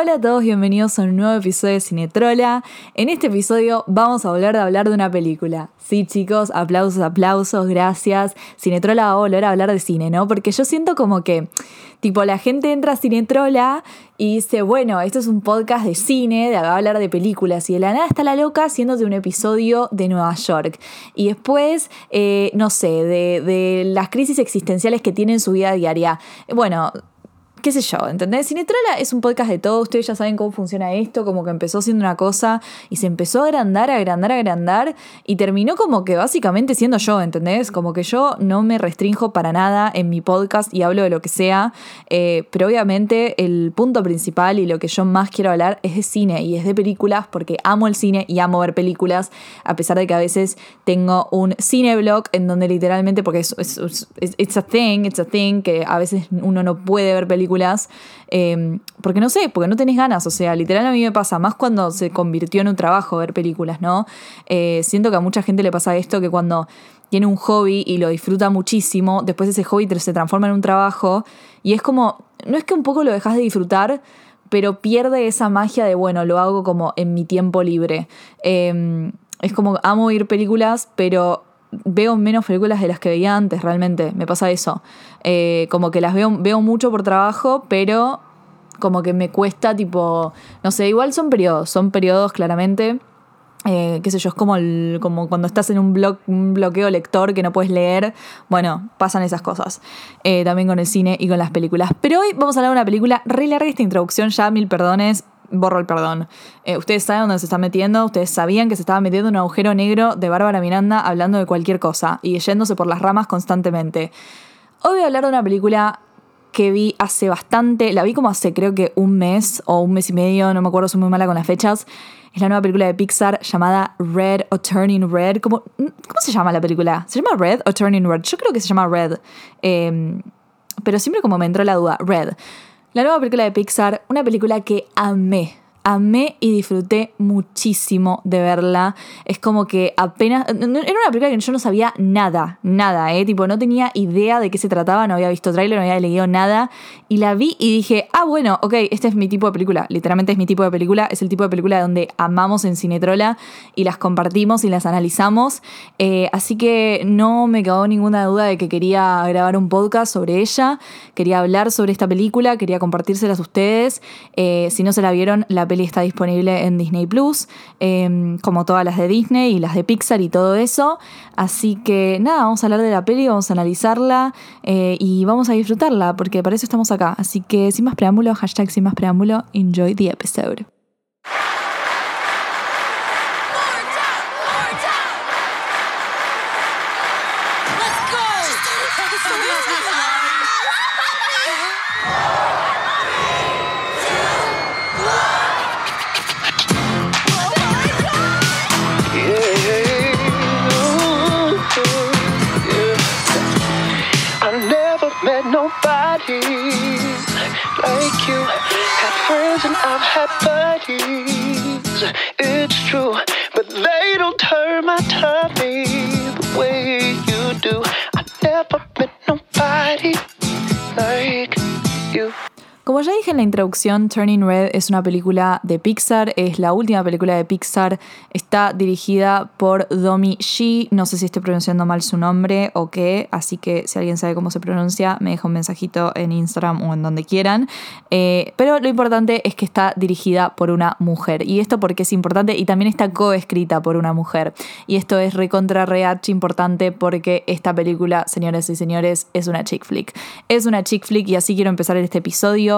Hola a todos, bienvenidos a un nuevo episodio de Cinetrola. En este episodio vamos a volver a hablar de una película. Sí, chicos, aplausos, aplausos, gracias. Cinetrola va a volver a hablar de cine, ¿no? Porque yo siento como que, tipo, la gente entra a Cinetrola y dice, bueno, esto es un podcast de cine, de hablar de películas, y de la nada está la loca haciéndote un episodio de Nueva York. Y después, eh, no sé, de, de las crisis existenciales que tiene en su vida diaria. Bueno, qué sé yo, ¿entendés? Cinetrola es un podcast de todo, ustedes ya saben cómo funciona esto, como que empezó siendo una cosa y se empezó a agrandar, agrandar, agrandar y terminó como que básicamente siendo yo, ¿entendés? Como que yo no me restrinjo para nada en mi podcast y hablo de lo que sea, eh, pero obviamente el punto principal y lo que yo más quiero hablar es de cine y es de películas porque amo el cine y amo ver películas, a pesar de que a veces tengo un cineblog en donde literalmente, porque es, es, es it's a thing, it's a thing, que a veces uno no puede ver películas Em, porque no sé, porque no tenés ganas. O sea, literal a mí me pasa, más cuando se convirtió en un trabajo ver películas, ¿no? Eh, siento que a mucha gente le pasa esto, que cuando tiene un hobby y lo disfruta muchísimo, después ese hobby se transforma en un trabajo y es como, no es que un poco lo dejas de disfrutar, pero pierde esa magia de, bueno, lo hago como en mi tiempo libre. Em, es como, amo ir películas, pero veo menos películas de las que veía antes, realmente. Me pasa eso. Eh, como que las veo, veo mucho por trabajo, pero como que me cuesta, tipo, no sé, igual son periodos, son periodos claramente. Eh, qué sé yo, es como, como cuando estás en un, bloqueo lector que no puedes leer. Bueno, pasan esas cosas. Eh, también con el cine y con las películas. Pero hoy vamos a hablar de una película re larga esta introducción, ya mil perdones borro el perdón. Eh, ustedes saben dónde se está metiendo, ustedes sabían que se estaba metiendo en un agujero negro de Bárbara Miranda hablando de cualquier cosa y yéndose por las ramas constantemente. Hoy voy a hablar de una película que vi hace bastante, la vi como hace creo que un mes o un mes y medio, no me acuerdo, soy muy mala con las fechas. Es la nueva película de Pixar llamada Red o Turning Red. ¿Cómo, ¿Cómo se llama la película? ¿Se llama Red o Turning Red? Yo creo que se llama Red. Em, pero siempre como me entró la duda, Red. La nueva película de Pixar, una película que amé amé y disfruté muchísimo de verla. Es como que apenas. Era una película que yo no sabía nada, nada, ¿eh? Tipo, no tenía idea de qué se trataba, no había visto tráiler, no había leído nada. Y la vi y dije, ah, bueno, ok, este es mi tipo de película. Literalmente es mi tipo de película. Es el tipo de película donde amamos en Cinetrola y las compartimos y las analizamos. Eh, así que no me quedó ninguna duda de que quería grabar un podcast sobre ella. Quería hablar sobre esta película, quería compartírselas a ustedes. Eh, si no se la vieron, la película está disponible en Disney Plus, em, como todas las de Disney y las de Pixar y todo eso. Así que nada, vamos a hablar de la peli, vamos a analizarla eh, y vamos a disfrutarla, porque para eso estamos acá. Así que sin más preámbulo, hashtag sin más preámbulo, enjoy the episode. buddies. It's true, but they don't turn my tummy the way you do. I've never met nobody like you. Como ya dije en la introducción, Turning Red es una película de Pixar, es la última película de Pixar, está dirigida por Domi Shi, no sé si estoy pronunciando mal su nombre o qué, así que si alguien sabe cómo se pronuncia, me deja un mensajito en Instagram o en donde quieran. Eh, pero lo importante es que está dirigida por una mujer, y esto porque es importante, y también está coescrita por una mujer. Y esto es recontra reach importante porque esta película, señores y señores, es una chick flick. Es una chick flick y así quiero empezar este episodio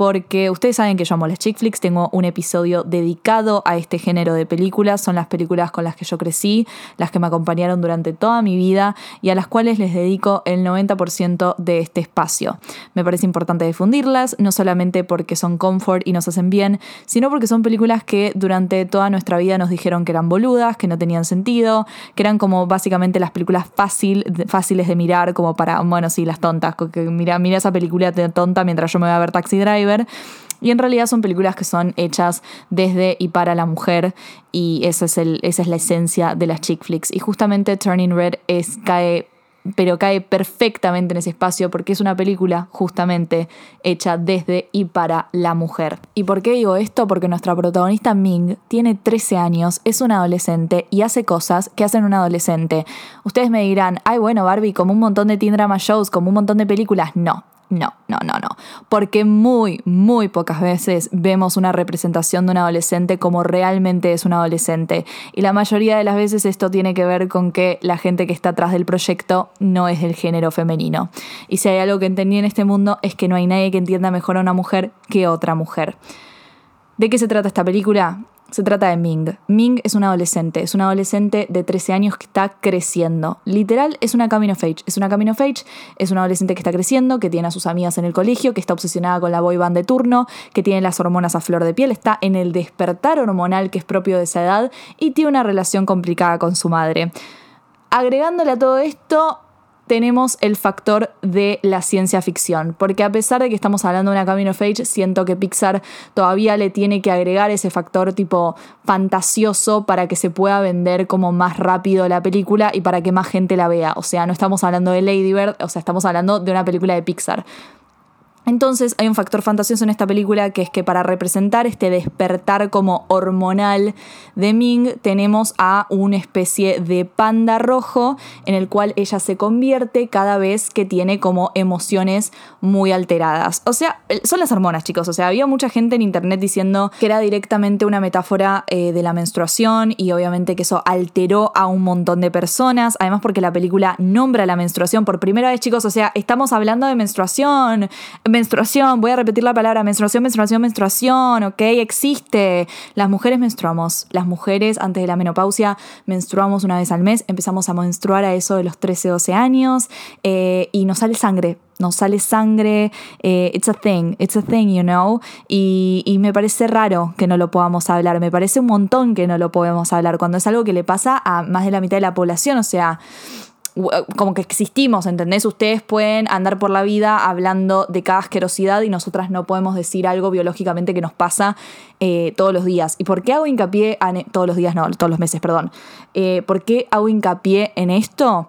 porque ustedes saben que yo amo las chick flicks, tengo un episodio dedicado a este género de películas, son las películas con las que yo crecí, las que me acompañaron durante toda mi vida y a las cuales les dedico el 90% de este espacio. Me parece importante difundirlas, no solamente porque son comfort y nos hacen bien, sino porque son películas que durante toda nuestra vida nos dijeron que eran boludas, que no tenían sentido, que eran como básicamente las películas fácil, fáciles de mirar, como para, bueno, sí, las tontas, que mira, mira esa película tonta mientras yo me voy a ver Taxi Driver. Y en realidad son películas que son hechas desde y para la mujer y esa es, el, esa es la esencia de las chick flicks. Y justamente Turning Red es, cae pero cae perfectamente en ese espacio porque es una película justamente hecha desde y para la mujer. ¿Y por qué digo esto? Porque nuestra protagonista Ming tiene 13 años, es una adolescente y hace cosas que hacen un adolescente. Ustedes me dirán, ay bueno Barbie, como un montón de teen drama shows, como un montón de películas. No, no, no, no, no. Porque muy, muy pocas veces vemos una representación de un adolescente como realmente es un adolescente. Y la mayoría de las veces esto tiene que ver con que la gente que está atrás del proyecto no es del género femenino. Y si hay algo que entendí en este mundo es que no hay nadie que entienda mejor a una mujer que otra mujer. ¿De qué se trata esta película? Se trata de Ming. Ming es un adolescente, es un adolescente de 13 años que está creciendo. Literal, es una coming of age. Es una coming of age, es un adolescente que está creciendo, que tiene a sus amigas en el colegio, que está obsesionada con la boy band de turno, que tiene las hormonas a flor de piel, está en el despertar hormonal que es propio de esa edad y tiene una relación complicada con su madre. Agregándole a todo esto, tenemos el factor de la ciencia ficción, porque a pesar de que estamos hablando de una Camino of Age, siento que Pixar todavía le tiene que agregar ese factor tipo fantasioso para que se pueda vender como más rápido la película y para que más gente la vea. O sea, no estamos hablando de Lady Bird, o sea, estamos hablando de una película de Pixar. Entonces hay un factor fantasioso en esta película que es que para representar este despertar como hormonal de Ming tenemos a una especie de panda rojo en el cual ella se convierte cada vez que tiene como emociones muy alteradas. O sea, son las hormonas chicos, o sea, había mucha gente en internet diciendo que era directamente una metáfora eh, de la menstruación y obviamente que eso alteró a un montón de personas, además porque la película nombra la menstruación por primera vez chicos, o sea, estamos hablando de menstruación menstruación, voy a repetir la palabra, menstruación, menstruación, menstruación, ¿ok? Existe. Las mujeres menstruamos. Las mujeres antes de la menopausia menstruamos una vez al mes, empezamos a menstruar a eso de los 13, 12 años eh, y nos sale sangre nos sale sangre, eh, it's a thing, it's a thing, you know, y, y, me parece raro que no lo podamos hablar, me parece un montón que no lo podemos hablar, cuando es algo que le pasa a más de la mitad de la población, o sea, como que existimos, ¿entendés? Ustedes pueden andar por la vida hablando de cada asquerosidad y nosotras no podemos decir algo biológicamente que nos pasa eh, todos los días. ¿Y por qué hago hincapié en, todos los días, no, todos los meses, perdón? Eh, ¿Por qué hago hincapié en esto?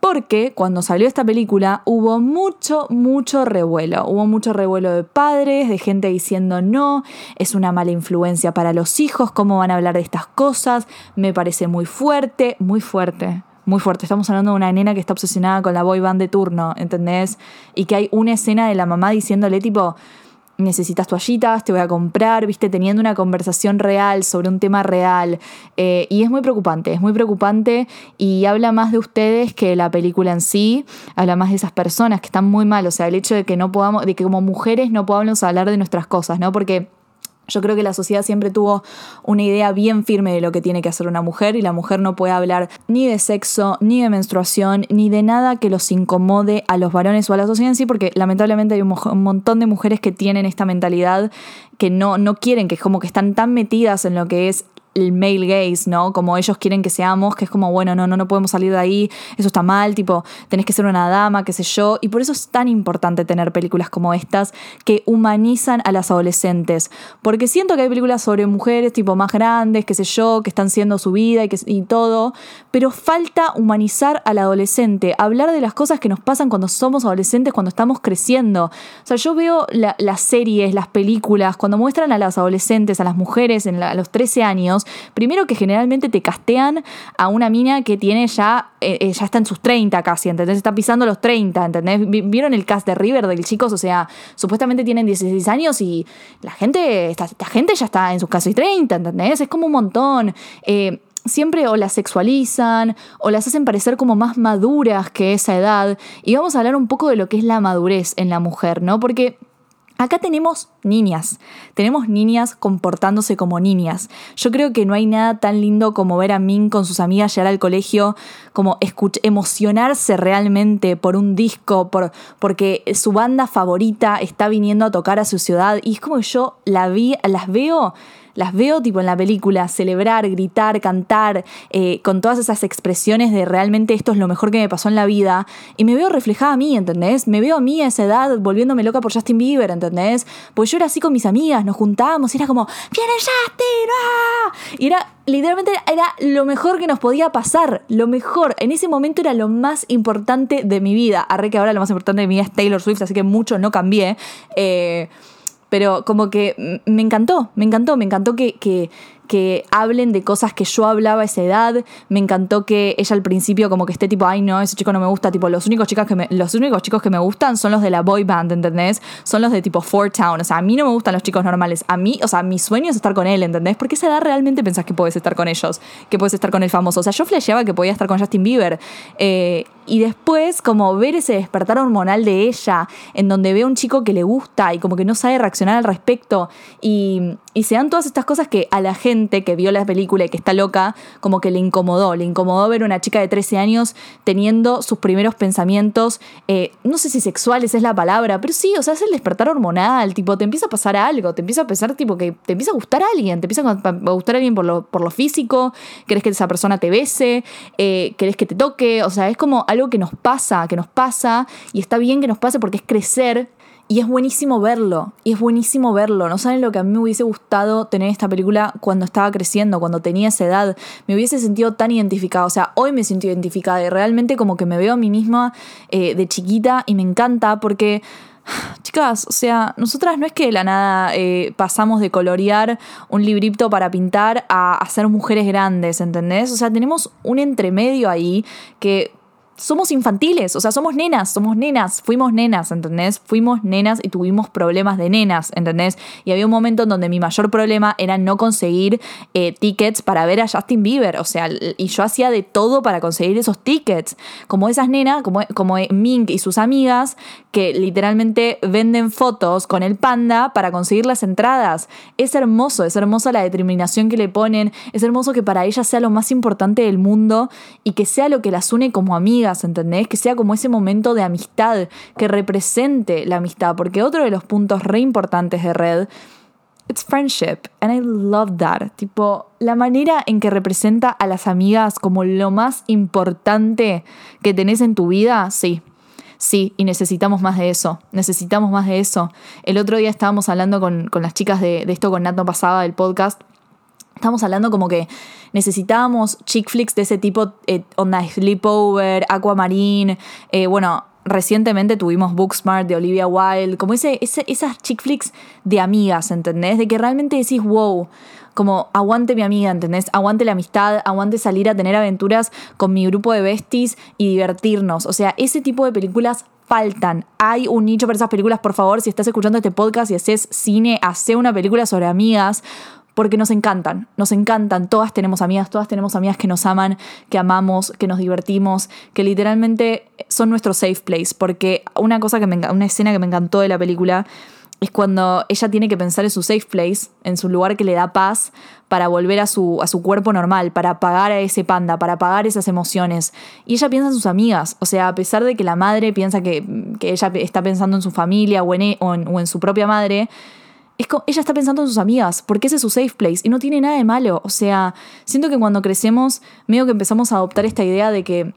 Porque cuando salió esta película hubo mucho, mucho revuelo. Hubo mucho revuelo de padres, de gente diciendo no, es una mala influencia para los hijos, cómo van a hablar de estas cosas. Me parece muy fuerte, muy fuerte muy fuerte. Estamos hablando de una nena que está obsesionada con la boy band de turno, ¿entendés? Y que hay una escena de la mamá diciéndole tipo, necesitas toallitas, te voy a comprar, viste, teniendo una conversación real sobre un tema real. Eh, y es muy preocupante, es muy preocupante y habla más de ustedes que la película en sí, habla más de esas personas que están muy mal, o sea, el hecho de que no podamos, de que como mujeres no podamos hablar de nuestras cosas, ¿no? Porque yo creo que la sociedad siempre tuvo una idea bien firme de lo que tiene que hacer una mujer y la mujer no puede hablar ni de sexo, ni de menstruación, ni de nada que los incomode a los varones o a la sociedad en sí, porque lamentablemente hay un, montón de mujeres que tienen esta mentalidad que no, no quieren, que es como que están tan metidas en lo que es el male gaze, ¿no? Como ellos quieren que seamos, que es como, bueno, no, no, no podemos salir de ahí, eso está mal, tipo, tenés que ser una dama, qué sé yo. Y por eso es tan importante tener películas como estas que humanizan a las adolescentes. Porque siento que hay películas sobre mujeres, tipo, más grandes, qué sé yo, que están siendo su vida y, que, y todo, pero falta humanizar al adolescente, hablar de las cosas que nos pasan cuando somos adolescentes, cuando estamos creciendo. O sea, yo veo las series, las películas, cuando muestran a las adolescentes, a las mujeres en a los 13 años, primero que generalmente te castean a una mina que tiene ya, eh, eh, ya está en sus 30 casi, ¿entendés? Está pisando los 30, ¿entendés? ¿Vieron el cast de River del chicos? O sea, supuestamente tienen 16 años y la gente, esta, gente ya está en sus casi 30, ¿entendés? Es como un montón. Eh, siempre o las sexualizan o las hacen parecer como más maduras que esa edad. Y vamos a hablar un poco de lo que es la madurez en la mujer, ¿no? Porque Acá tenemos niñas, tenemos niñas comportándose como niñas. Yo creo que no hay nada tan lindo como ver a Min con sus amigas llegar al colegio, como emocionarse realmente por un disco, por, porque su banda favorita está viniendo a tocar a su ciudad. Y es como que yo la las veo las veo tipo en la película, celebrar, gritar, cantar, eh, con todas esas expresiones de realmente esto es lo mejor que me pasó en la vida, y me veo reflejada a mí, ¿entendés? Me veo a mí a esa edad volviéndome loca por Justin Bieber, ¿entendés? Pues yo era así con mis amigas, nos juntábamos y era como, ¡Viene Justin! ¡Ah! Y era, literalmente, era lo mejor que nos podía pasar. Lo mejor. En ese momento era lo más importante de mi vida. Arre que ahora lo más importante de mi vida es Taylor Swift, así que mucho no cambié. Eh, pero como que me encantó, me encantó, me encantó que, que, que hablen de cosas que yo hablaba a esa edad. Me encantó que ella al principio como que esté tipo, ay no, ese chico no me gusta. Tipo, los únicos, chicas que me, los únicos chicos que me gustan son los de la boy band, ¿entendés? Son los de tipo Four Town. O sea, a mí no me gustan los chicos normales. A mí, o sea, mi sueño es estar con él, ¿entendés? Porque esa edad realmente pensás que puedes estar con ellos, que puedes estar con el famoso. O sea, yo flasheaba que podía estar con Justin Bieber. Eh, y después, como ver ese despertar hormonal de ella, en donde ve a un chico que le gusta y como que no sabe reaccionar al respecto. Y, y se dan todas estas cosas que a la gente que vio la película y que está loca, como que le incomodó. Le incomodó ver a una chica de 13 años teniendo sus primeros pensamientos, eh, no sé si sexuales es la palabra, pero sí, o sea, es el despertar hormonal. Tipo, te empieza a pasar algo, te empieza a pensar, tipo, que te empieza a gustar a alguien, te empieza a gustar a alguien por lo, por lo físico, querés que esa persona te bese, eh, querés que te toque. O sea, es como algo que nos pasa, que nos pasa, y está bien que nos pase porque es crecer y es buenísimo verlo, y es buenísimo verlo. No saben lo que a mí me hubiese gustado tener esta película cuando estaba creciendo, cuando tenía esa edad. Me hubiese sentido tan identificada. O sea, hoy me siento identificada y realmente como que me veo a mí misma eh, de chiquita y me encanta porque... Chicas, o sea, nosotras no es que de la nada eh, pasamos de colorear un librito para pintar a, a ser mujeres grandes, ¿entendés? O sea, tenemos un entremedio ahí que somos infantiles, o sea, somos nenas, somos nenas, fuimos nenas, ¿entendés? Fuimos nenas y tuvimos problemas de nenas, ¿entendés? Y había un momento en donde mi mayor problema era no conseguir eh, tickets para ver a Justin Bieber, o sea, y yo hacía de todo para conseguir esos tickets, como esas nenas, como, como Mink y sus amigas, que literalmente venden fotos con el panda para conseguir las entradas. Es hermoso, es hermosa la determinación que le ponen, es hermoso que para ellas sea lo más importante del mundo y que sea lo que las une como amigas ¿entendés? Que sea como ese momento de amistad, que represente la amistad, porque otro de los puntos re importantes de Red It's friendship, and I love that. Tipo, la manera en que representa a las amigas como lo más importante que tenés en tu vida, sí. Sí, y necesitamos más de eso. Necesitamos más de eso. El otro día estábamos hablando con, las chicas de, de esto con Nato pasada del podcast Estamos hablando como que necesitábamos chick flicks de ese tipo, eh, onda Sleepover, Aquamarine, eh, bueno, recientemente tuvimos Booksmart de Olivia Wilde, como ese, esas chick flicks de amigas, ¿entendés? De que realmente decís, wow, como aguante mi amiga, ¿entendés? Aguante la amistad, aguante salir a tener aventuras con mi grupo de besties y divertirnos. O sea, ese tipo de películas faltan. Hay un nicho para esas películas, por favor, si estás escuchando este podcast y haces cine, hace una película sobre amigas porque nos encantan, nos encantan, todas tenemos amigas, todas tenemos amigas que nos aman, que amamos, que nos divertimos, que literalmente son nuestro safe place, porque una cosa que me una escena que me encantó de la película es cuando ella tiene que pensar en su safe place, en su lugar que le da paz para volver a su, a su cuerpo normal, para apagar a ese panda, para apagar esas emociones. Y ella piensa en sus amigas, o sea, a pesar de que la madre piensa que, ella está pensando en su familia o en, e, o en su propia madre, ella está pensando en sus amigas, porque ese es su safe place y no tiene nada de malo. O sea, siento que cuando crecemos, medio que empezamos a adoptar esta idea de que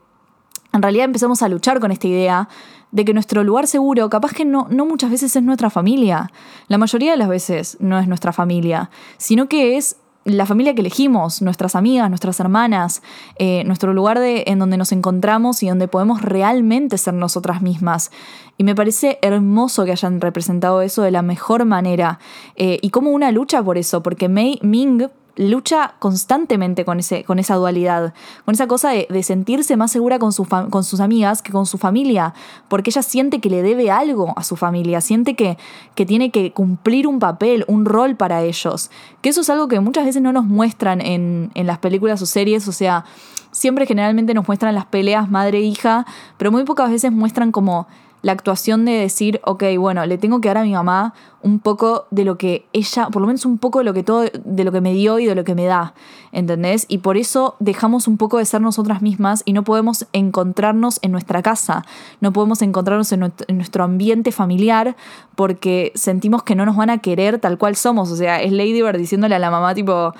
en realidad empezamos a luchar con esta idea de que nuestro lugar seguro, capaz que no, no muchas veces es nuestra familia. La mayoría de las veces no es nuestra familia, sino que es la familia que elegimos, nuestras amigas, nuestras hermanas, eh, nuestro lugar de, en donde nos encontramos y donde podemos realmente ser nosotras mismas. Y me parece hermoso que hayan representado eso de la mejor manera. Eh, y como una lucha por eso, porque Mei Ming lucha constantemente con, ese, con esa dualidad, con esa cosa de, sentirse más segura con, con, sus amigas que con su familia, porque ella siente que le debe algo a su familia, siente que, que tiene que cumplir un papel, un rol para ellos, que eso es algo que muchas veces no nos muestran en, en las películas o series, o sea, siempre generalmente nos muestran las peleas madre-hija, pero muy pocas veces muestran como la actuación de decir, ok, bueno, le tengo que dar a mi mamá un poco de lo que ella, por lo menos un poco de lo que todo, de lo que me dio y de lo que me da, ¿entendés? Y por eso dejamos un poco de ser nosotras mismas y no podemos encontrarnos en nuestra casa, no podemos encontrarnos en nuestro ambiente familiar porque sentimos que no nos van a querer tal cual somos, o sea, es Lady Bird diciéndole a la mamá tipo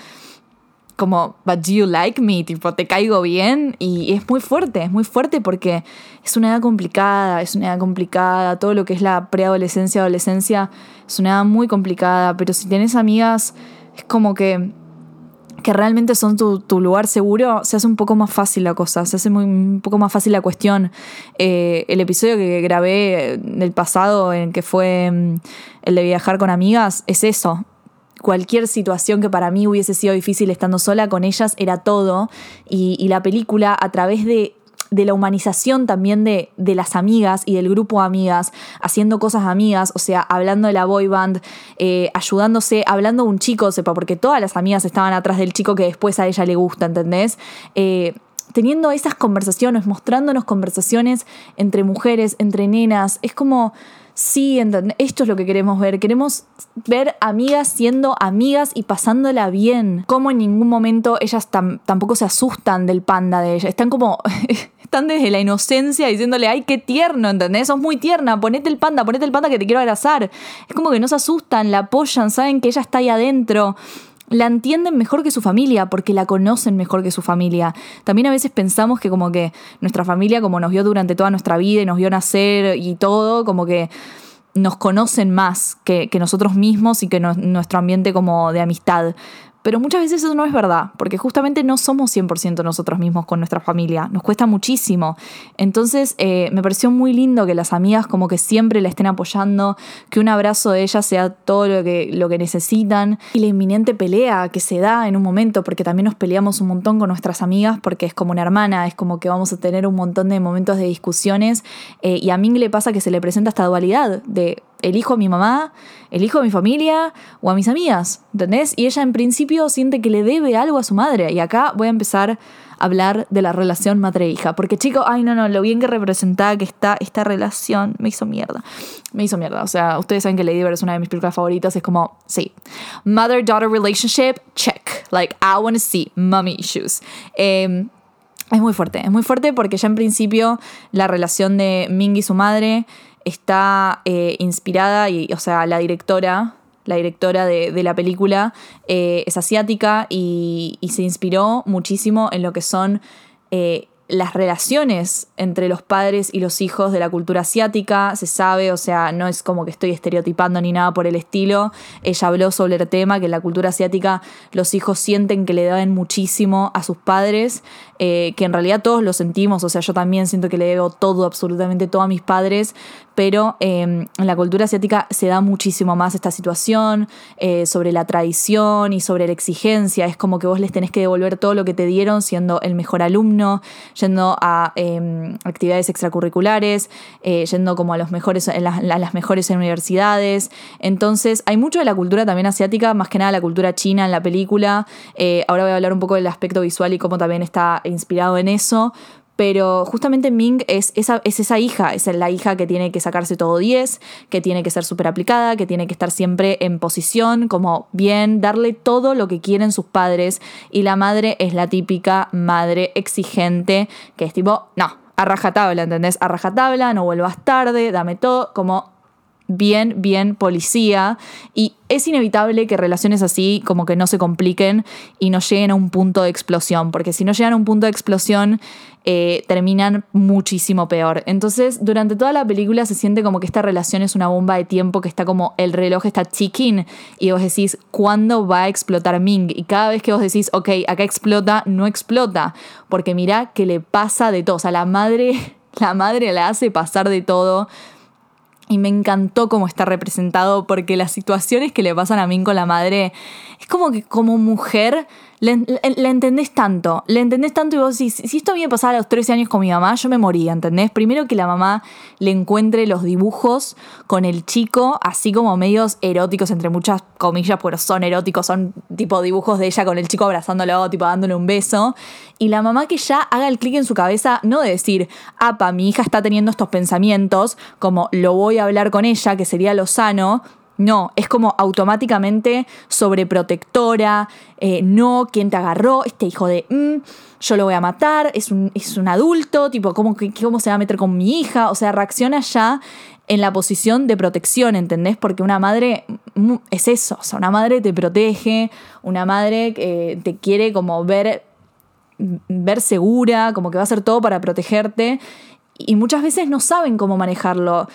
como, but do you like me? Tipo, te caigo bien. Y es muy fuerte, es muy fuerte porque es una edad complicada, es una edad complicada. Todo lo que es la preadolescencia, adolescencia, es una edad muy complicada. Pero si tenés amigas, es como que que realmente son tu, lugar seguro, se hace un poco más fácil la cosa, se hace un poco más fácil la cuestión. Eh, el episodio que grabé del pasado, en que fue mm, el de viajar con amigas, es eso. Cualquier situación que para mí hubiese sido difícil estando sola con ellas era todo. y la película, a través de la humanización también de, de, las amigas y del grupo de amigas, haciendo cosas amigas, o sea, hablando de la boy band, eh, ayudándose, hablando de un chico, sepa, porque todas las amigas estaban atrás del chico que después a ella le gusta, ¿entendés? Eh, teniendo esas conversaciones, mostrándonos conversaciones entre mujeres, entre nenas, es como sí, esto es lo que queremos ver. Queremos ver amigas siendo amigas y pasándola bien. Como en ningún momento ellas tampoco se asustan del panda de ella. Están como. están desde la inocencia diciéndole, ay, qué tierno, ¿entendés? Sos muy tierna, ponete el panda, ponete el panda que te quiero abrazar. Es como que no se asustan, la apoyan, saben que ella está ahí adentro la entienden mejor que su familia, porque la conocen mejor que su familia. También a veces pensamos que como que nuestra familia, como nos vio durante toda nuestra vida y nos vio nacer y todo, como que nos conocen más que, nosotros mismos y que nuestro ambiente como de amistad. Pero muchas veces eso no es verdad, porque justamente no somos 100% nosotros mismos con nuestra familia, nos cuesta muchísimo. Entonces eh, me pareció muy lindo que las amigas como que siempre la estén apoyando, que un abrazo de ellas sea todo lo que, lo que necesitan y la inminente pelea que se da en un momento, porque también nos peleamos un montón con nuestras amigas, porque es como una hermana, es como que vamos a tener un montón de momentos de discusiones eh, y a Ming le pasa que se le presenta esta dualidad de elijo a mi mamá, elijo a mi familia o a mis amigas, ¿entendés? Y ella en principio siente que le debe algo a su madre. Y acá voy a empezar a hablar de la relación madre-hija. Porque chico, ay no, no, lo bien que representaba que está esta relación me hizo mierda. Me hizo mierda. O sea, ustedes saben que Lady Bird es una de mis películas favoritas. Es como, sí. Mother-daughter relationship, check. Like, I want to see mommy issues. Em, es muy fuerte, es muy fuerte porque ya en principio la relación de Ming y su madre está eh, inspirada, y, o sea, la directora, la directora de, la película eh, es asiática y, se inspiró muchísimo en lo que son eh, las relaciones entre los padres y los hijos de la cultura asiática, se sabe, o sea, no es como que estoy estereotipando ni nada por el estilo. Ella habló sobre el tema que en la cultura asiática los hijos sienten que le deben muchísimo a sus padres, que en realidad todos lo sentimos, o sea, yo también siento que le debo todo, absolutamente todo a mis padres, pero em, en la cultura asiática se da muchísimo más esta situación eh, sobre la tradición y sobre la exigencia. Es como que vos les tenés que devolver todo lo que te dieron siendo el mejor alumno, yendo a em, actividades extracurriculares, eh, yendo como a, los mejores, las, mejores universidades. Entonces hay mucho de la cultura también asiática, más que nada la cultura china en la película. Eh, ahora voy a hablar un poco del aspecto visual y cómo también está inspirado en eso, pero justamente Ming es esa, es esa hija, es la hija que tiene que sacarse todo 10, que tiene que ser súper aplicada, que tiene que estar siempre en posición, como bien, darle todo lo que quieren sus padres. Y la madre es la típica madre exigente, que es tipo, no, a rajatabla, ¿entendés? A rajatabla, no vuelvas tarde, dame todo, como bien, bien policía y es inevitable que relaciones así como que no se compliquen y no lleguen a un punto de explosión, porque si no llegan a un punto de explosión eh, terminan muchísimo peor. Entonces, durante toda la película se siente como que esta relación es una bomba de tiempo que está como el reloj está ticking y vos decís, ¿cuándo va a explotar Ming? Y cada vez que vos decís, ok, acá explota, no explota, porque mira que le pasa de todo, o sea, la madre, la madre la hace pasar de todo y me encantó cómo está representado porque las situaciones que le pasan a Min con la madre es como que como mujer la, entendés tanto, la entendés tanto y vos decís, si esto a mí me pasaba a los 13 años con mi mamá, yo me moría, ¿entendés? Primero que la mamá le encuentre los dibujos con el chico, así como medios eróticos, entre muchas comillas, pero son eróticos, son tipo dibujos de ella con el chico abrazándolo, tipo dándole un beso. Y la mamá que ya haga el clic en su cabeza, no de decir, apa, mi hija está teniendo estos pensamientos, como lo voy hablar con ella, que sería lo sano, No, es como automáticamente sobreprotectora, eh, no, ¿quién te agarró? Este hijo de, mm, yo lo voy a matar, es un, es un adulto, tipo, ¿cómo, ¿cómo se va a meter con mi hija? O sea, reacciona ya en la posición de protección, ¿entendés? Porque una madre es eso, o sea, una madre te protege, una madre eh, te quiere como ver, ver segura, como que va a hacer todo para protegerte, y muchas veces no saben cómo manejarlo.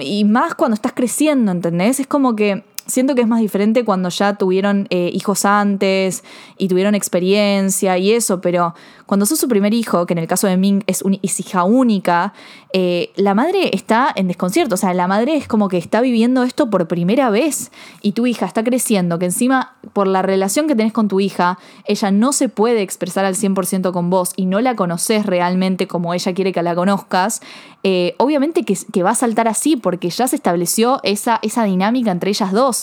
Y, más cuando estás creciendo, ¿entendés? Es como que siento que es más diferente cuando ya tuvieron eh, hijos antes y tuvieron experiencia y eso, pero cuando sos su primer hijo, que en el caso de Ming es, hija única, eh, la madre está en desconcierto, o sea, la madre es como que está viviendo esto por primera vez y tu hija está creciendo, que encima por la relación que tenés con tu hija, ella no se puede expresar al 100% con vos y no la conoces realmente como ella quiere que la conozcas, eh, obviamente que, va a saltar así porque ya se estableció esa dinámica entre ellas dos.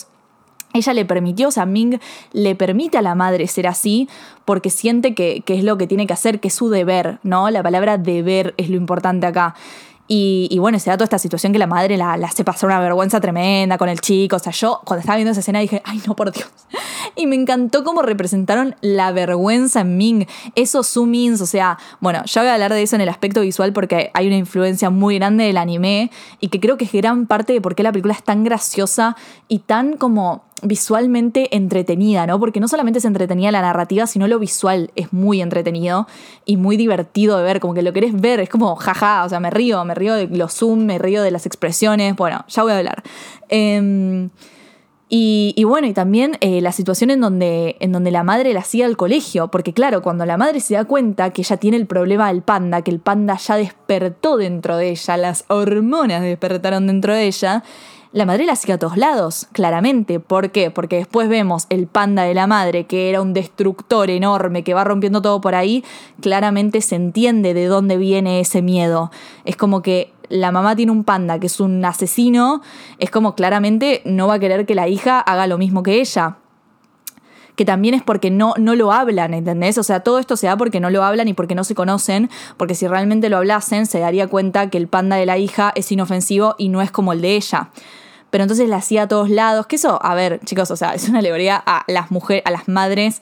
Ella le permitió, o sea, Ming le permite a la madre ser así porque siente que, que, es lo que tiene que hacer, que es su deber, ¿no? La palabra deber es lo importante acá. Y, bueno, se da toda esta situación que la madre la, hace pasar una vergüenza tremenda con el chico. O sea, yo cuando estaba viendo esa escena dije, ay no, por Dios. Y me encantó cómo representaron la vergüenza en Ming. Esos zoom-ins, o sea, bueno, ya voy a hablar de eso en el aspecto visual porque hay una influencia muy grande del anime y que creo que es gran parte de por qué la película es tan graciosa y tan como visualmente entretenida, ¿no? Porque no solamente se entretenía la narrativa, sino lo visual es muy entretenido y muy divertido de ver, como que lo querés ver, es como jaja, o sea, me río, me río de los zoom, me río de las expresiones, bueno, ya voy a hablar. Em, y, bueno, y también eh, la situación en donde, en donde la madre la hacía al colegio, porque claro, cuando la madre se da cuenta que ella tiene el problema del panda, que el panda ya despertó dentro de ella, las hormonas despertaron dentro de ella, la madre la hacía a todos lados, claramente. ¿Por qué? Porque después vemos el panda de la madre, que era un destructor enorme que va rompiendo todo por ahí, claramente se entiende de dónde viene ese miedo. Es como que la mamá tiene un panda que es un asesino, es como claramente no va a querer que la hija haga lo mismo que ella que también es porque no, no lo hablan, ¿entendés? O sea, todo esto se da porque no lo hablan y porque no se conocen, porque si realmente lo hablasen se daría cuenta que el panda de la hija es inofensivo y no es como el de ella pero entonces la hacía a todos lados, que eso, a ver, chicos, o sea, es una alegoría a las mujeres, a las madres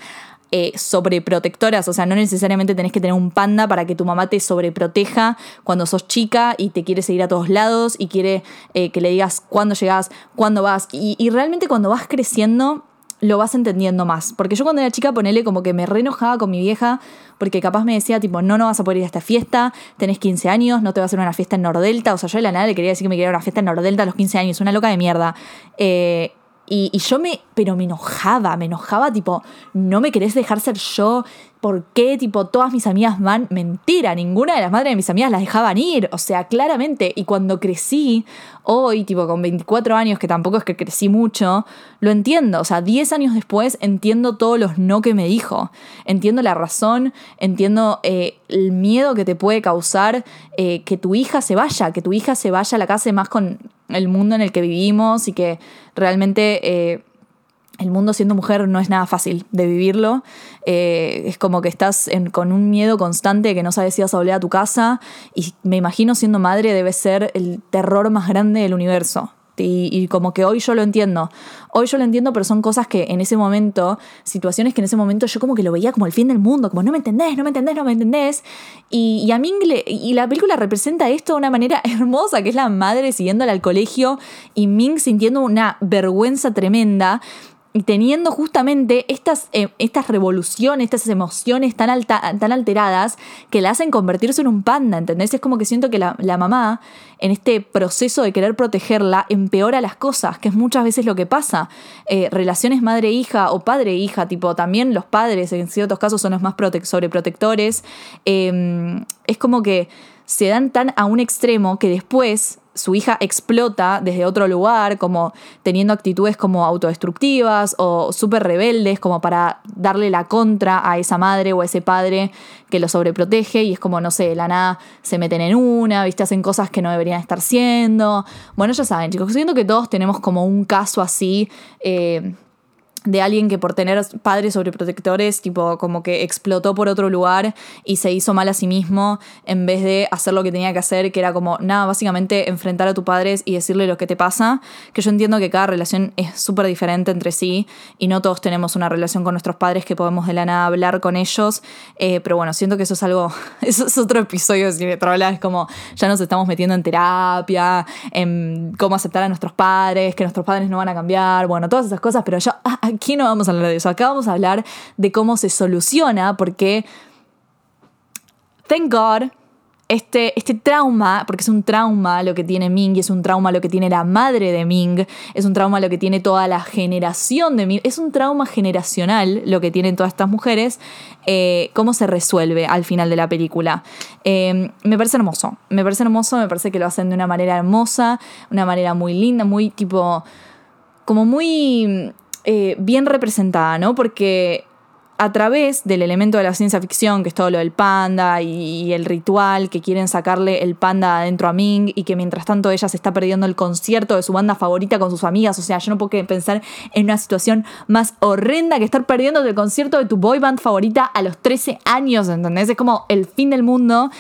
eh, sobreprotectoras, o sea, no necesariamente tenés que tener un panda para que tu mamá te sobreproteja cuando sos chica y te quiere seguir a todos lados y quiere eh, que le digas cuándo llegas, cuándo vas, y realmente cuando vas creciendo lo vas entendiendo más. Porque yo cuando era chica, ponele como que me re enojaba con mi vieja, porque capaz me decía, tipo, no, no vas a poder ir a esta fiesta, tenés 15 años, no te vas a hacer una fiesta en Nordelta. O sea, yo de la nada le quería decir que me quería una fiesta en Nordelta a los 15 años, una loca de mierda. Eh, y, y, yo me, pero me enojaba, me enojaba, tipo, no me querés dejar ser yo, ¿por qué? Tipo, todas mis amigas van. Mentira, ninguna de las madres de mis amigas las dejaban ir. O sea, claramente. Y cuando crecí, hoy, tipo, con 24 años, que tampoco es que crecí mucho, lo entiendo. O sea, 10 años después entiendo todos los no que me dijo. Entiendo la razón, entiendo eh, el miedo que te puede causar eh, que tu hija se vaya, que tu hija se vaya a la casa más con el mundo en el que vivimos y que realmente. Eh, el mundo siendo mujer no es nada fácil de vivirlo. Eh, es como que estás con un miedo constante de que no sabes si vas a volver a tu casa. Y me imagino siendo madre debe ser el terror más grande del universo. Y, como que hoy yo lo entiendo. Hoy yo lo entiendo, pero son cosas que en ese momento, situaciones que en ese momento yo como que lo veía como el fin del mundo, como no me entendés, no me entendés, no me entendés. Y, y a Ming y la película representa esto de una manera hermosa, que es la madre siguiéndola al colegio y Ming sintiendo una vergüenza tremenda teniendo justamente estas, eh, estas revoluciones, estas emociones tan, alta, tan alteradas que la hacen convertirse en un panda, ¿entendés? Es como que siento que la, mamá, en este proceso de querer protegerla, empeora las cosas, que es muchas veces lo que pasa. Eh, relaciones madre-hija o padre-hija, tipo, también los padres en ciertos casos son los más sobreprotectores. Em, es como que se dan tan a un extremo que después su hija explota desde otro lugar, como teniendo actitudes como autodestructivas o súper rebeldes, como para darle la contra a esa madre o a ese padre que lo sobreprotege y es como, no sé, la nada se meten en una, viste, hacen cosas que no deberían estar siendo. Bueno, ya saben, chicos, siento que todos tenemos como un caso así. Eh, de alguien que por tener padres sobreprotectores, tipo como que explotó por otro lugar y se hizo mal a sí mismo en vez de hacer lo que tenía que hacer, que era como, nada, básicamente enfrentar a tus padres y decirle lo que te pasa, que yo entiendo que cada relación es súper diferente entre sí y no todos tenemos una relación con nuestros padres que podemos de la nada hablar con ellos, eh, pero bueno, siento que eso es algo, eso es otro episodio de Cine es como ya nos estamos metiendo en terapia, en cómo aceptar a nuestros padres, que nuestros padres no van a cambiar, bueno, todas esas cosas, pero yo... Ah, aquí no vamos a hablar de eso, acá vamos a hablar de cómo se soluciona, porque, thank God, este, este trauma, porque es un trauma lo que tiene Ming y es un trauma lo que tiene la madre de Ming, es un trauma lo que tiene toda la generación de Ming, es un trauma generacional lo que tienen todas estas mujeres, eh, cómo se resuelve al final de la película. Eh, me parece hermoso, me parece hermoso, me parece que lo hacen de una manera hermosa, una manera muy linda, muy tipo, como muy eh, bien representada, ¿no? Porque a través del elemento de la ciencia ficción, que es todo lo del panda y, el ritual, que quieren sacarle el panda adentro a Ming y que mientras tanto ella se está perdiendo el concierto de su banda favorita con sus amigas. O sea, yo no puedo pensar en una situación más horrenda que estar perdiendo el concierto de tu boy band favorita a los 13 años, ¿entendés? Es como el fin del mundo.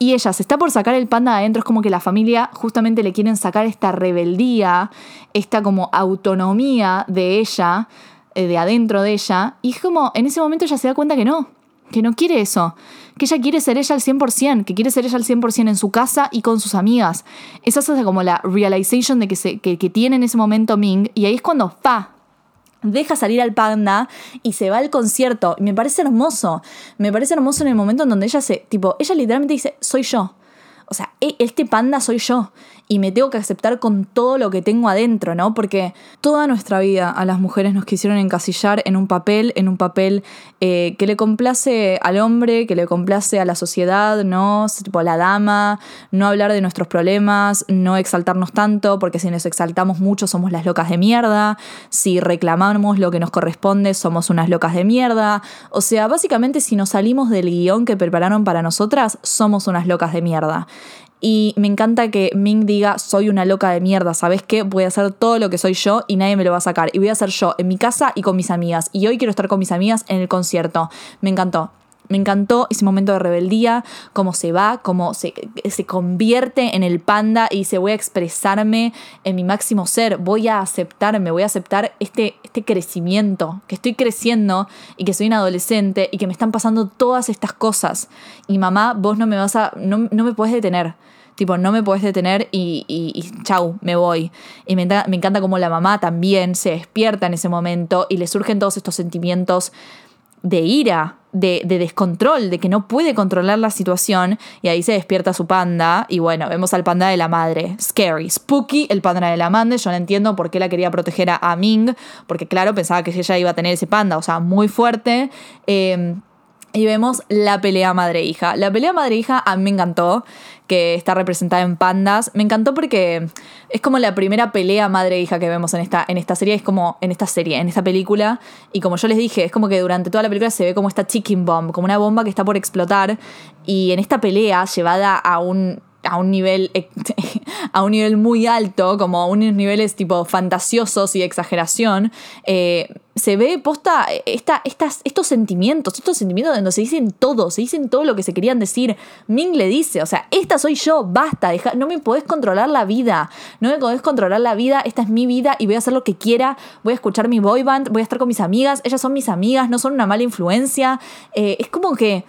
Y ella se está por sacar el panda adentro, es como que la familia justamente le quieren sacar esta rebeldía, esta como autonomía de ella de adentro de ella. Y es como, en ese momento ella se da cuenta que no, que no quiere eso, que ella quiere ser ella al 100%, que quiere ser ella al 100% en su casa y con sus amigas. Esa es como la realization de que, se, que, tiene en ese momento Ming, y ahí es cuando fa. Deja salir al panda y se va al concierto. Me parece hermoso. Me parece hermoso en el momento en donde ella se. Tipo, ella literalmente dice: Soy yo. O sea, e, este panda soy yo y me tengo que aceptar con todo lo que tengo adentro, ¿no? Porque toda nuestra vida a las mujeres nos quisieron encasillar en un papel, en un papel eh, que le complace al hombre, que le complace a la sociedad, ¿no? Tipo a la dama, no hablar de nuestros problemas, no exaltarnos tanto, porque si nos exaltamos mucho somos las locas de mierda, si reclamamos lo que nos corresponde somos unas locas de mierda, o sea, básicamente si nos salimos del guion que prepararon para nosotras, somos unas locas de mierda. Y me encanta que Ming diga, soy una loca de mierda, ¿sabes qué? Voy a hacer todo lo que soy yo y nadie me lo va a sacar. Y voy a hacer yo en mi casa y con mis amigas. Y hoy quiero estar con mis amigas en el concierto. Me encantó. Me encantó ese momento de rebeldía, cómo se va, cómo se, se, convierte en el panda y dice voy a expresarme en mi máximo ser, voy a aceptarme, voy a aceptar este, este crecimiento, que estoy creciendo y que soy un adolescente y que me están pasando todas estas cosas. Y mamá, vos no me vas a, no, no me puedes detener. Tipo, no me puedes detener y, y, chau, me voy. Y me, me encanta cómo la mamá también se despierta en ese momento y le surgen todos estos sentimientos de ira, de, descontrol, de que no puede controlar la situación y ahí se despierta su panda y bueno, vemos al panda de la madre, scary, spooky, el panda de la madre, yo no entiendo por qué la quería proteger a, Ming, porque claro, pensaba que ella iba a tener ese panda, o sea, muy fuerte. Eh, y vemos la pelea madre-hija. La pelea madre-hija a mí me encantó, que está representada en pandas. Me encantó porque es como la primera pelea madre-hija que vemos en esta, en esta serie, es como en esta serie, en esta película. Y como yo les dije, es como que durante toda la película se ve como esta chicken bomb, como una bomba que está por explotar. Y en esta pelea llevada a un a un nivel a un nivel muy alto, como a unos niveles tipo fantasiosos y de exageración, eh, se ve posta esta, estas, estos sentimientos, estos sentimientos donde se dicen todo, se dicen todo lo que se querían decir. Ming le dice, o sea, esta soy yo, basta, no me podés controlar la vida, no me podés controlar la vida, esta es mi vida y voy a hacer lo que quiera, voy a escuchar mi boy band, voy a estar con mis amigas, ellas son mis amigas, no son una mala influencia. Eh, es como que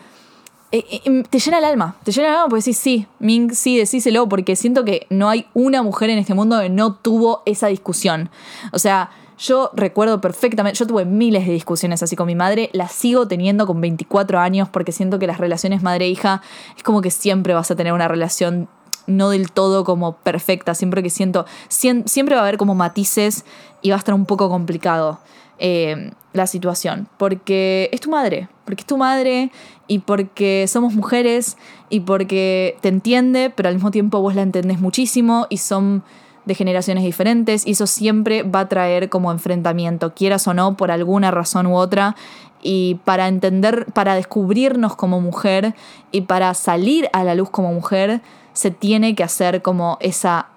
eh, eh, em, te llena el alma, te llena el alma porque decís, sí, Ming, sí, decíselo, porque siento que no hay una mujer en este mundo que no tuvo esa discusión. O sea, yo recuerdo perfectamente, yo tuve miles de discusiones así con mi madre, las sigo teniendo con 24 años porque siento que las relaciones madre-hija es como que siempre vas a tener una relación no del todo como perfecta, siempre que siento, siempre va a haber como matices y va a estar un poco complicado. Eh, la situación, porque es tu madre, porque es tu madre y porque somos mujeres y porque te entiende, pero al mismo tiempo vos la entendés muchísimo y son de generaciones diferentes y eso siempre va a traer como enfrentamiento, quieras o no, por alguna razón u otra. Y para entender, para descubrirnos como mujer y para salir a la luz como mujer, se tiene que hacer como esa,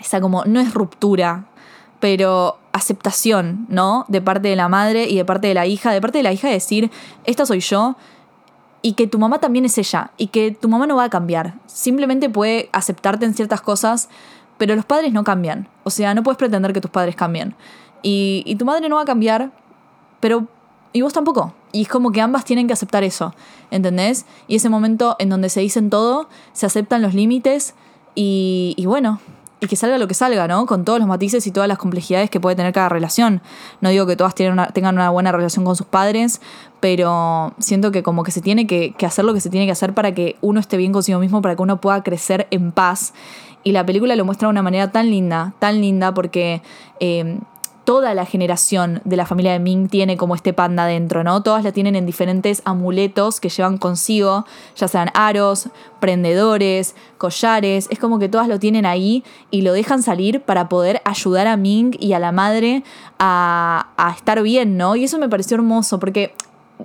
esa como, no es ruptura, pero aceptación, ¿no? De parte de la madre y de parte de la hija, de parte de la hija decir, esta soy yo y que tu mamá también es ella y que tu mamá no va a cambiar. Simplemente puede aceptarte en ciertas cosas, pero los padres no cambian. O sea, no puedes pretender que tus padres cambien. Y, tu madre no va a cambiar, pero... Y vos tampoco. Y es como que ambas tienen que aceptar eso, ¿entendés? Y ese momento en donde se dicen todo, se aceptan los límites y, y bueno, y que salga lo que salga, ¿no? Con todos los matices y todas las complejidades que puede tener cada relación. No digo que todas tengan una buena relación con sus padres, pero siento que como que se tiene que, que hacer lo que se tiene que hacer para que uno esté bien consigo mismo, para que uno pueda crecer en paz. Y la película lo muestra de una manera tan linda, tan linda, porque eh, toda la generación de la familia de Ming tiene como este panda dentro, ¿no? Todas la tienen en diferentes amuletos que llevan consigo, ya sean aros, prendedores, collares, es como que todas lo tienen ahí y lo dejan salir para poder ayudar a Ming y a la madre a, a estar bien, ¿no? Y eso me pareció hermoso porque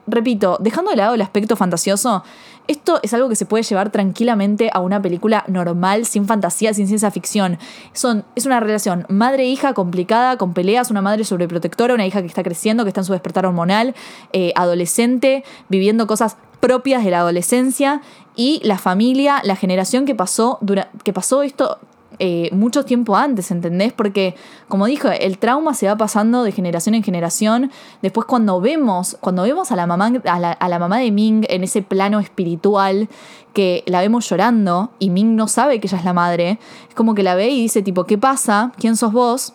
repito, dejando de lado el aspecto fantasioso, esto es algo que se puede llevar tranquilamente a una película normal, sin fantasía, sin ciencia ficción. Son, es una relación madre-hija complicada, con peleas, una madre sobreprotectora, una hija que está creciendo, que está en su despertar hormonal, eh, adolescente, viviendo cosas propias de la adolescencia y la familia, la generación que pasó, que pasó esto eh, mucho tiempo antes, ¿entendés? Porque, como dijo, el trauma se va pasando de generación en generación. Después cuando vemos, cuando vemos a la mamá, a la, mamá de Ming en ese plano espiritual, que la vemos llorando y Ming no sabe que ella es la madre, es como que la ve y dice tipo, ¿qué pasa? ¿Quién sos vos?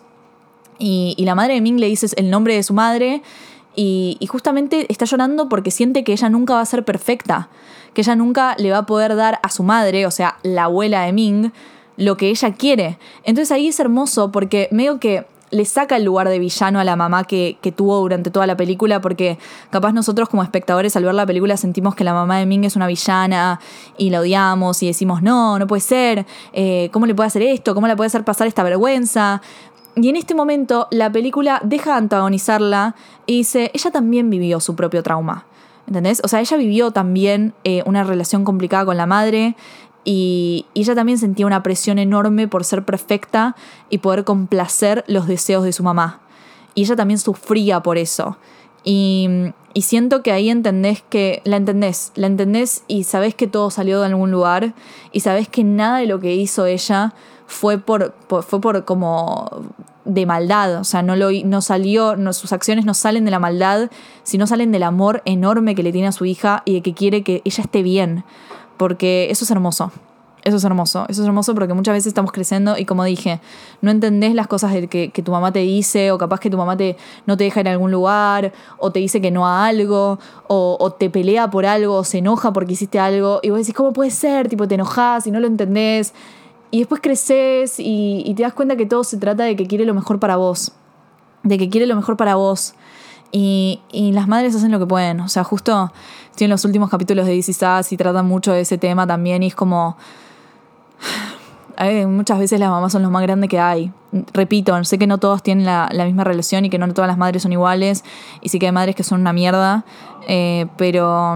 Y, la madre de Ming le dice el nombre de su madre y justamente está llorando porque siente que ella nunca va a ser perfecta, que ella nunca le va a poder dar a su madre, o sea, la abuela de Ming, lo que ella quiere. Entonces ahí es hermoso porque medio que le saca el lugar de villano a la mamá que, tuvo durante toda la película, porque capaz nosotros como espectadores al ver la película sentimos que la mamá de Ming es una villana y la odiamos y decimos, no, no puede ser, eh, ¿cómo le puede hacer esto? ¿Cómo le puede hacer pasar esta vergüenza? Y en este momento la película deja de antagonizarla y dice, ella también vivió su propio trauma. ¿Entendés? O sea, ella vivió también eh, una relación complicada con la madre y, ella también sentía una presión enorme por ser perfecta y poder complacer los deseos de su mamá. Y ella también sufría por eso. Y, y siento que ahí entendés que la entendés, la entendés y sabés que todo salió de algún lugar y sabés que nada de lo que hizo ella fue por, fue por como de maldad, o sea, no, lo, no salió, sus acciones no salen de la maldad, sino salen del amor enorme que le tiene a su hija y de que quiere que ella esté bien, porque eso es hermoso. Eso es hermoso, eso es hermoso porque muchas veces estamos creciendo y como dije, no entendés las cosas que, que tu mamá te dice o capaz que tu mamá te, no te deja a algún lugar o te dice que no a algo o, o te pelea por algo o se enoja porque hiciste algo y vos decís, ¿cómo puede ser? Tipo, te enojas y no lo entendés y después creces y, y te das cuenta que todo se trata de que quiere lo mejor para vos, de que quiere lo mejor para vos. Y, y las madres hacen lo que pueden. O sea, justo estoy en los últimos capítulos de This Is y tratan mucho de ese tema también. Y es como. Muchas veces las mamás son los más grandes que hay. Repito, sé que no todos tienen la, la misma relación y que no todas las madres son iguales. Y sí que hay madres que son una mierda. eh, pero.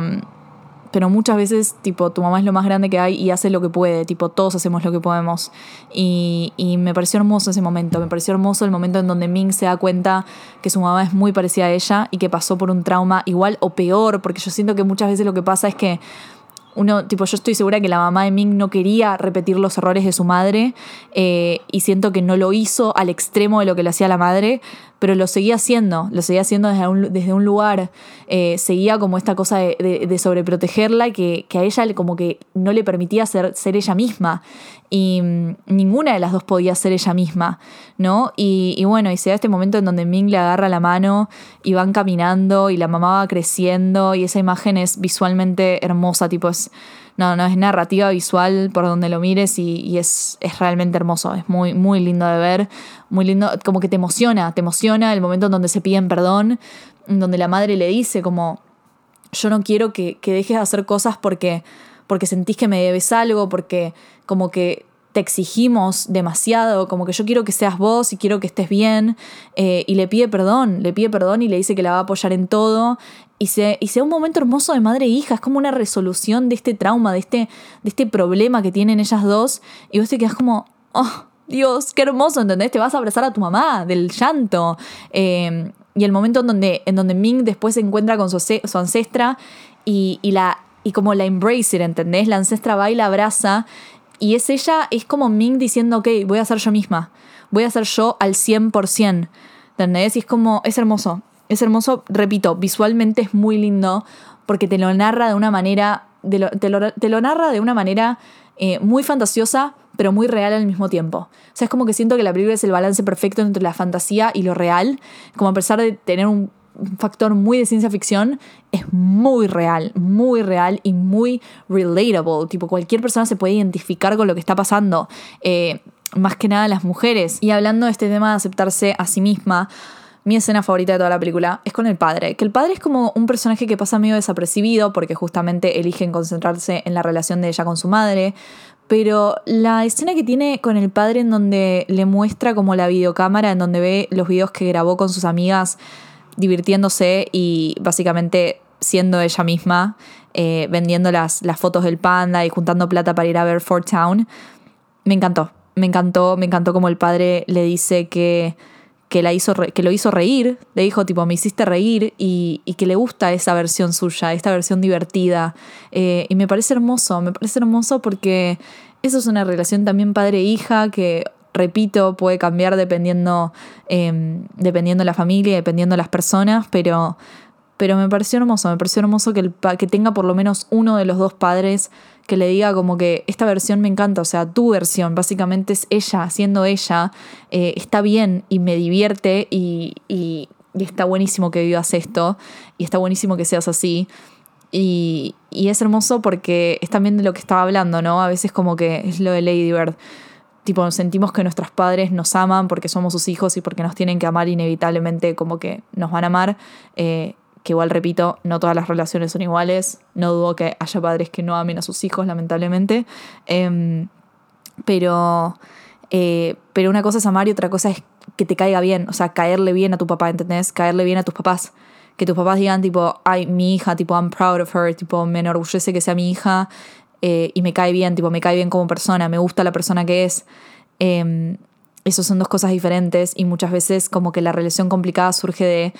Pero muchas veces, tipo, tu mamá es lo más grande que hay y hace lo que puede. Tipo, todos hacemos lo que podemos. Y, y me pareció hermoso ese momento. Me pareció hermoso el momento en donde Ming se da cuenta que su mamá es muy parecida a ella y que pasó por un trauma igual o peor. Porque yo siento que muchas veces lo que pasa es que uno, tipo, yo estoy segura que la mamá de Ming no quería repetir los errores de su madre eh, y siento que no lo hizo al extremo de lo que le hacía la madre, pero lo seguía haciendo, lo seguía haciendo desde un, desde un lugar, eh, seguía como esta cosa de, de, sobreprotegerla que, que, a ella como que no le permitía ser, ser ella misma y mmm, ninguna de las dos podía ser ella misma, ¿no? Y, y, bueno, y se da este momento en donde Ming le agarra la mano y van caminando y la mamá va creciendo y esa imagen es visualmente hermosa, tipo es no, no, es narrativa visual por donde lo mires y, y, es, es realmente hermoso, es muy, muy lindo de ver, muy lindo, como que te emociona, te emociona el momento en donde se piden perdón, en donde la madre le dice como, yo no quiero que, que dejes de hacer cosas porque, porque sentís que me debes algo, porque como que te exigimos demasiado, como que yo quiero que seas vos y quiero que estés bien, eh, y le pide perdón, le pide perdón y le dice que la va a apoyar en todo, y se, y sea un momento hermoso de madre e hija, es como una resolución de este trauma, de este, de este problema que tienen ellas dos, y vos te quedas como, oh, Dios, qué hermoso, ¿entendés? Te vas a abrazar a tu mamá del llanto. Eh, y el momento en donde, en donde Ming después se encuentra con su, su ancestra y, y, la, y como la embrace, ¿entendés? La ancestra va y la abraza y es ella, es como Ming diciendo, ok, voy a ser yo misma, voy a ser yo al 100%, ¿entendés? Y es como, es hermoso, es hermoso, repito, visualmente es muy lindo porque te lo narra de una manera, te, lo, narra de una manera eh, muy fantasiosa, pero muy real al mismo tiempo. O sea, es como que siento que la película es el balance perfecto entre la fantasía y lo real, como a pesar de tener un factor muy de ciencia ficción, es muy real, muy real y muy relatable. Tipo, cualquier persona se puede identificar con lo que está pasando. Eh, más que nada las mujeres. Y hablando de este tema de aceptarse a sí misma, mi escena favorita de toda la película es con el padre. Que el padre es como un personaje que pasa medio desapercibido porque justamente eligen concentrarse en la relación de ella con su madre. Pero la escena que tiene con el padre en donde le muestra como la videocámara, en donde ve los videos que grabó con sus amigas divirtiéndose y básicamente siendo ella misma, eh, vendiendo las, las fotos del panda y juntando plata para ir a ver Fort Town. Me encantó, me encantó, me encantó como el padre le dice que, que, la hizo que lo hizo reír, le dijo tipo, me hiciste reír y, que le gusta esa versión suya, esta versión divertida. Eh, y me parece hermoso, me parece hermoso porque eso es una relación también padre-hija que repito, puede cambiar dependiendo, eh, dependiendo la familia, dependiendo de las personas, pero, pero me pareció hermoso, me pareció hermoso que, el, que tenga por lo menos uno de los dos padres que le diga como que esta versión me encanta, o sea, tu versión, básicamente es ella, siendo ella, eh, está bien y me divierte y, y, está buenísimo que vivas esto y está buenísimo que seas así. Y, y, es hermoso porque es también de lo que estaba hablando, ¿no? A veces como que es lo de Lady Bird tipo, sentimos que nuestros padres nos aman porque somos sus hijos y porque nos tienen que amar inevitablemente como que nos van a amar. Eh, que igual repito, no todas las relaciones son iguales. No dudo que haya padres que no amen a sus hijos, lamentablemente. Em, pero, eh, pero una cosa es amar y otra cosa es que te caiga bien. O sea, caerle bien a tu papá, ¿entendés? Caerle bien a tus papás. Que tus papás digan, tipo, ay, mi hija, tipo, I'm proud of her, tipo, me enorgullece que sea mi hija. Eh, y me cae bien, tipo, me cae bien como persona, me gusta la persona que es. Eh, esos son dos cosas diferentes y muchas veces como que la relación complicada surge de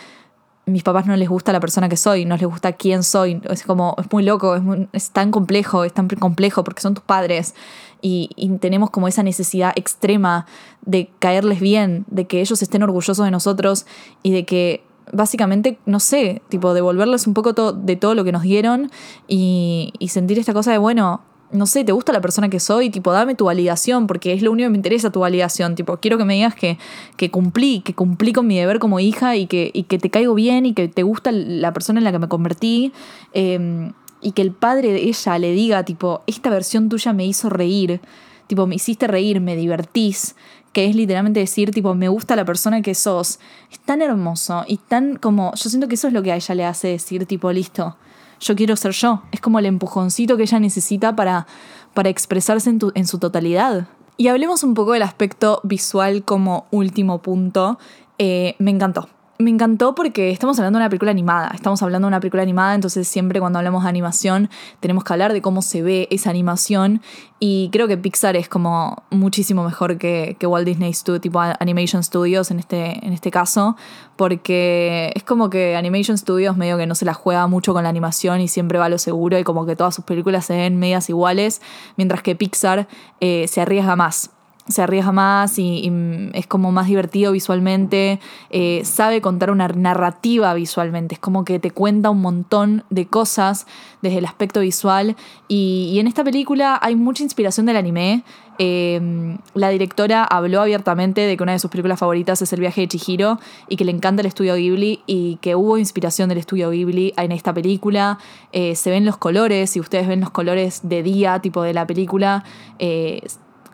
mis papás no les gusta la persona que soy, no les gusta quién soy, es como, es muy loco, es, tan complejo, es tan complejo porque son tus padres y, y, tenemos como esa necesidad extrema de caerles bien, de que ellos estén orgullosos de nosotros y de que básicamente, no sé, tipo, devolverles un poco de todo lo que nos dieron y, sentir esta cosa de, bueno, no sé, ¿te gusta la persona que soy? Tipo, dame tu validación, porque es lo único que me interesa tu validación. Tipo, quiero que me digas que, que cumplí, que cumplí con mi deber como hija y que, y que te caigo bien y que te gusta la persona en la que me convertí. Em, y que el padre de ella le diga, tipo, esta versión tuya me hizo reír. Tipo, me hiciste reír, me divertís que es literalmente decir, tipo, me gusta la persona que sos. Es tan hermoso y tan como, yo siento que eso es lo que a ella le hace decir, tipo, listo, yo quiero ser yo. Es como el empujoncito que ella necesita para, para expresarse en, en su totalidad. Y hablemos un poco del aspecto visual como último punto. Eh, me encantó me encantó porque estamos hablando de una película animada, estamos hablando de una película animada, entonces siempre cuando hablamos de animación tenemos que hablar de cómo se ve esa animación y creo que Pixar es como muchísimo mejor que, que Walt Disney Studios, tipo Animation Studios en este, en este caso, porque es como que Animation Studios medio que no se la juega mucho con la animación y siempre va a lo seguro y como que todas sus películas se ven medias iguales, mientras que Pixar eh, se arriesga más se arriesga más y, es como más divertido visualmente, eh, sabe contar una narrativa visualmente, es como que te cuenta un montón de cosas desde el aspecto visual y, en esta película hay mucha inspiración del anime. Eh, la directora habló abiertamente de que una de sus películas favoritas es El viaje de Chihiro y que le encanta el estudio Ghibli y que hubo inspiración del estudio Ghibli en esta película. Eh, se ven los colores, si ustedes ven los colores de día tipo de la película,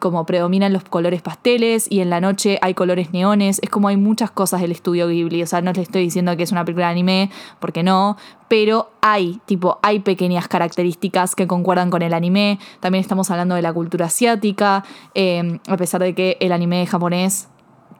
como predominan los colores pasteles y en la noche hay colores neones. Es como hay muchas cosas del estudio Ghibli. O sea, no les estoy diciendo que es una película de anime, porque no. Pero hay, tipo, hay pequeñas características que concuerdan con el anime. También estamos hablando de la cultura asiática. Eh, a pesar de que el anime japonés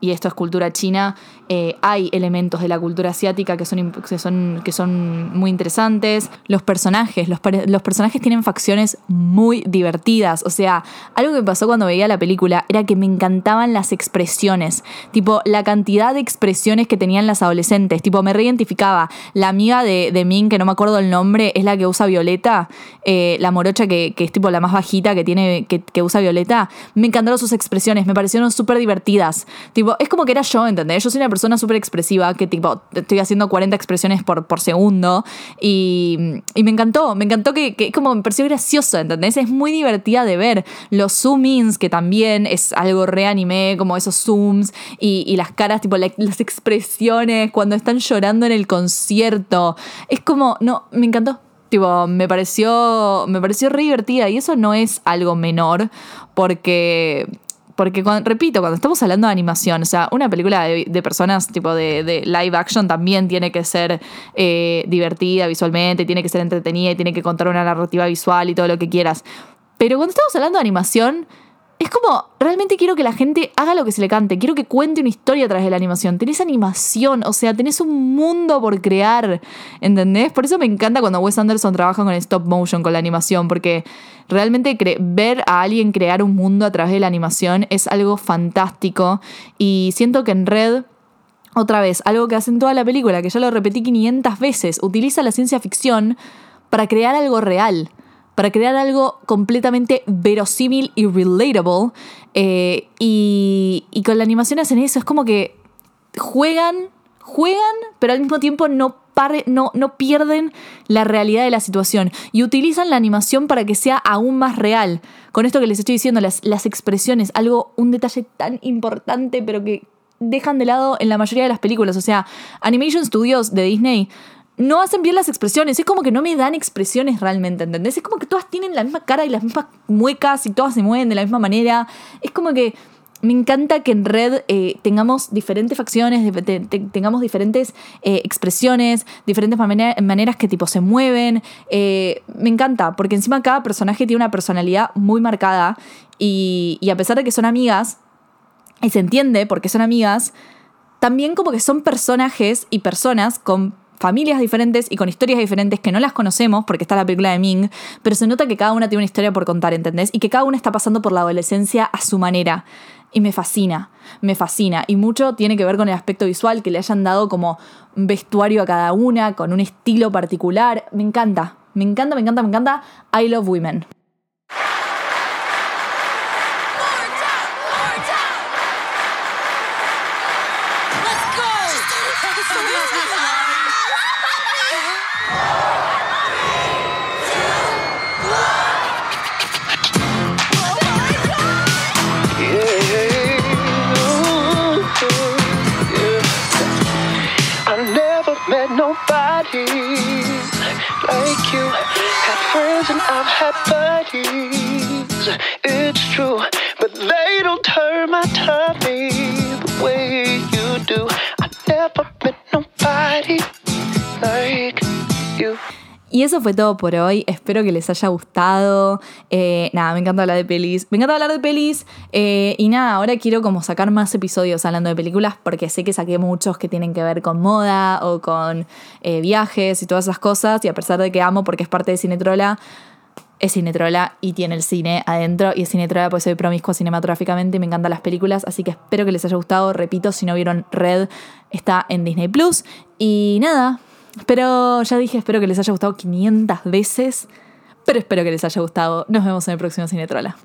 y esto es cultura china, eh, hay elementos de la cultura asiática que son, que son, que son muy interesantes. Los personajes, los, los, personajes tienen facciones muy divertidas. O sea, algo que me pasó cuando veía la película era que me encantaban las expresiones. Tipo, la cantidad de expresiones que tenían las adolescentes. Tipo, me reidentificaba. La amiga de, de Min, que no me acuerdo el nombre, es la que usa Violeta. Eh, la morocha que, que, es tipo la más bajita que tiene, que, que usa Violeta. Me encantaron sus expresiones, me parecieron súper divertidas. Tipo, es como que era yo, ¿entendés? Yo soy una persona súper expresiva que tipo, estoy haciendo 40 expresiones por, por segundo y, y me encantó, me encantó que, que, como me pareció gracioso, ¿entendés? Es muy divertida de ver. Los zoom-ins, que también es algo re anime, como esos zooms y, y las caras, tipo las expresiones cuando están llorando en el concierto. Es como, no, me encantó. Tipo, me pareció, me pareció re divertida y eso no es algo menor porque porque, repito, cuando estamos hablando de animación, o sea, una película de, personas tipo de, live action también tiene que ser eh, divertida visualmente, tiene que ser entretenida y tiene que contar una narrativa visual y todo lo que quieras. Pero cuando estamos hablando de animación, es como, realmente quiero que la gente haga lo que se le cante, quiero que cuente una historia a través de la animación. Tenés animación, o sea, tenés un mundo por crear, ¿entendés? Por eso me encanta cuando Wes Anderson trabaja con stop motion, con la animación, porque realmente ver a alguien crear un mundo a través de la animación es algo fantástico. Y siento que en Red otra vez, algo que hacen toda la película, que ya lo repetí 500 veces, utiliza la ciencia ficción para crear algo real para crear algo completamente verosímil y relatable. Eh, y, con la animación hacen eso, es como que juegan, juegan, pero al mismo tiempo no pierden la realidad de la situación. Y utilizan la animación para que sea aún más real. Con esto que les estoy diciendo, las, las expresiones, algo, un detalle tan importante, pero que dejan de lado en la mayoría de las películas. O sea, Animation Studios de Disney no hacen bien las expresiones. Es como que no me dan expresiones realmente, ¿entendés? Es como que todas tienen la misma cara y las mismas muecas y todas se mueven de la misma manera. Es como que me encanta que en red eh, tengamos diferentes facciones, tengamos diferentes eh, expresiones, diferentes maneras que tipo se mueven. Eh, me encanta, porque encima cada personaje tiene una personalidad muy marcada y, y a pesar de que son amigas, y se entiende porque son amigas, también como que son personajes y personas con familias diferentes y con historias diferentes que no las conocemos porque está la película de Ming, pero se nota que cada una tiene una historia por contar, ¿entendés? Y que cada una está pasando por la adolescencia a su manera. Y me fascina, me fascina. Y mucho tiene que ver con el aspecto visual, que le hayan dado como vestuario a cada una, con un estilo particular. Me encanta, me encanta, me encanta, me encanta. I love women. Y eso fue todo por hoy. Espero que les haya gustado. Eh, nada, me encanta hablar de pelis. Me encanta hablar de pelis. Eh, y nada, ahora quiero como sacar más episodios hablando de películas porque sé que saqué muchos que tienen que ver con moda o con eh, viajes y todas esas cosas. Y a pesar de que amo porque es parte de Cinetrola, es Cinetrola y tiene el cine adentro. Y es Cinetrola pues soy promiscua cinematográficamente y me encantan las películas. Así que espero que les haya gustado. Repito, si no vieron Red, está en Disney Plus. Y nada, pero ya dije, espero que les haya gustado 500 veces. Pero espero que les haya gustado. Nos vemos en el próximo Cinetrola.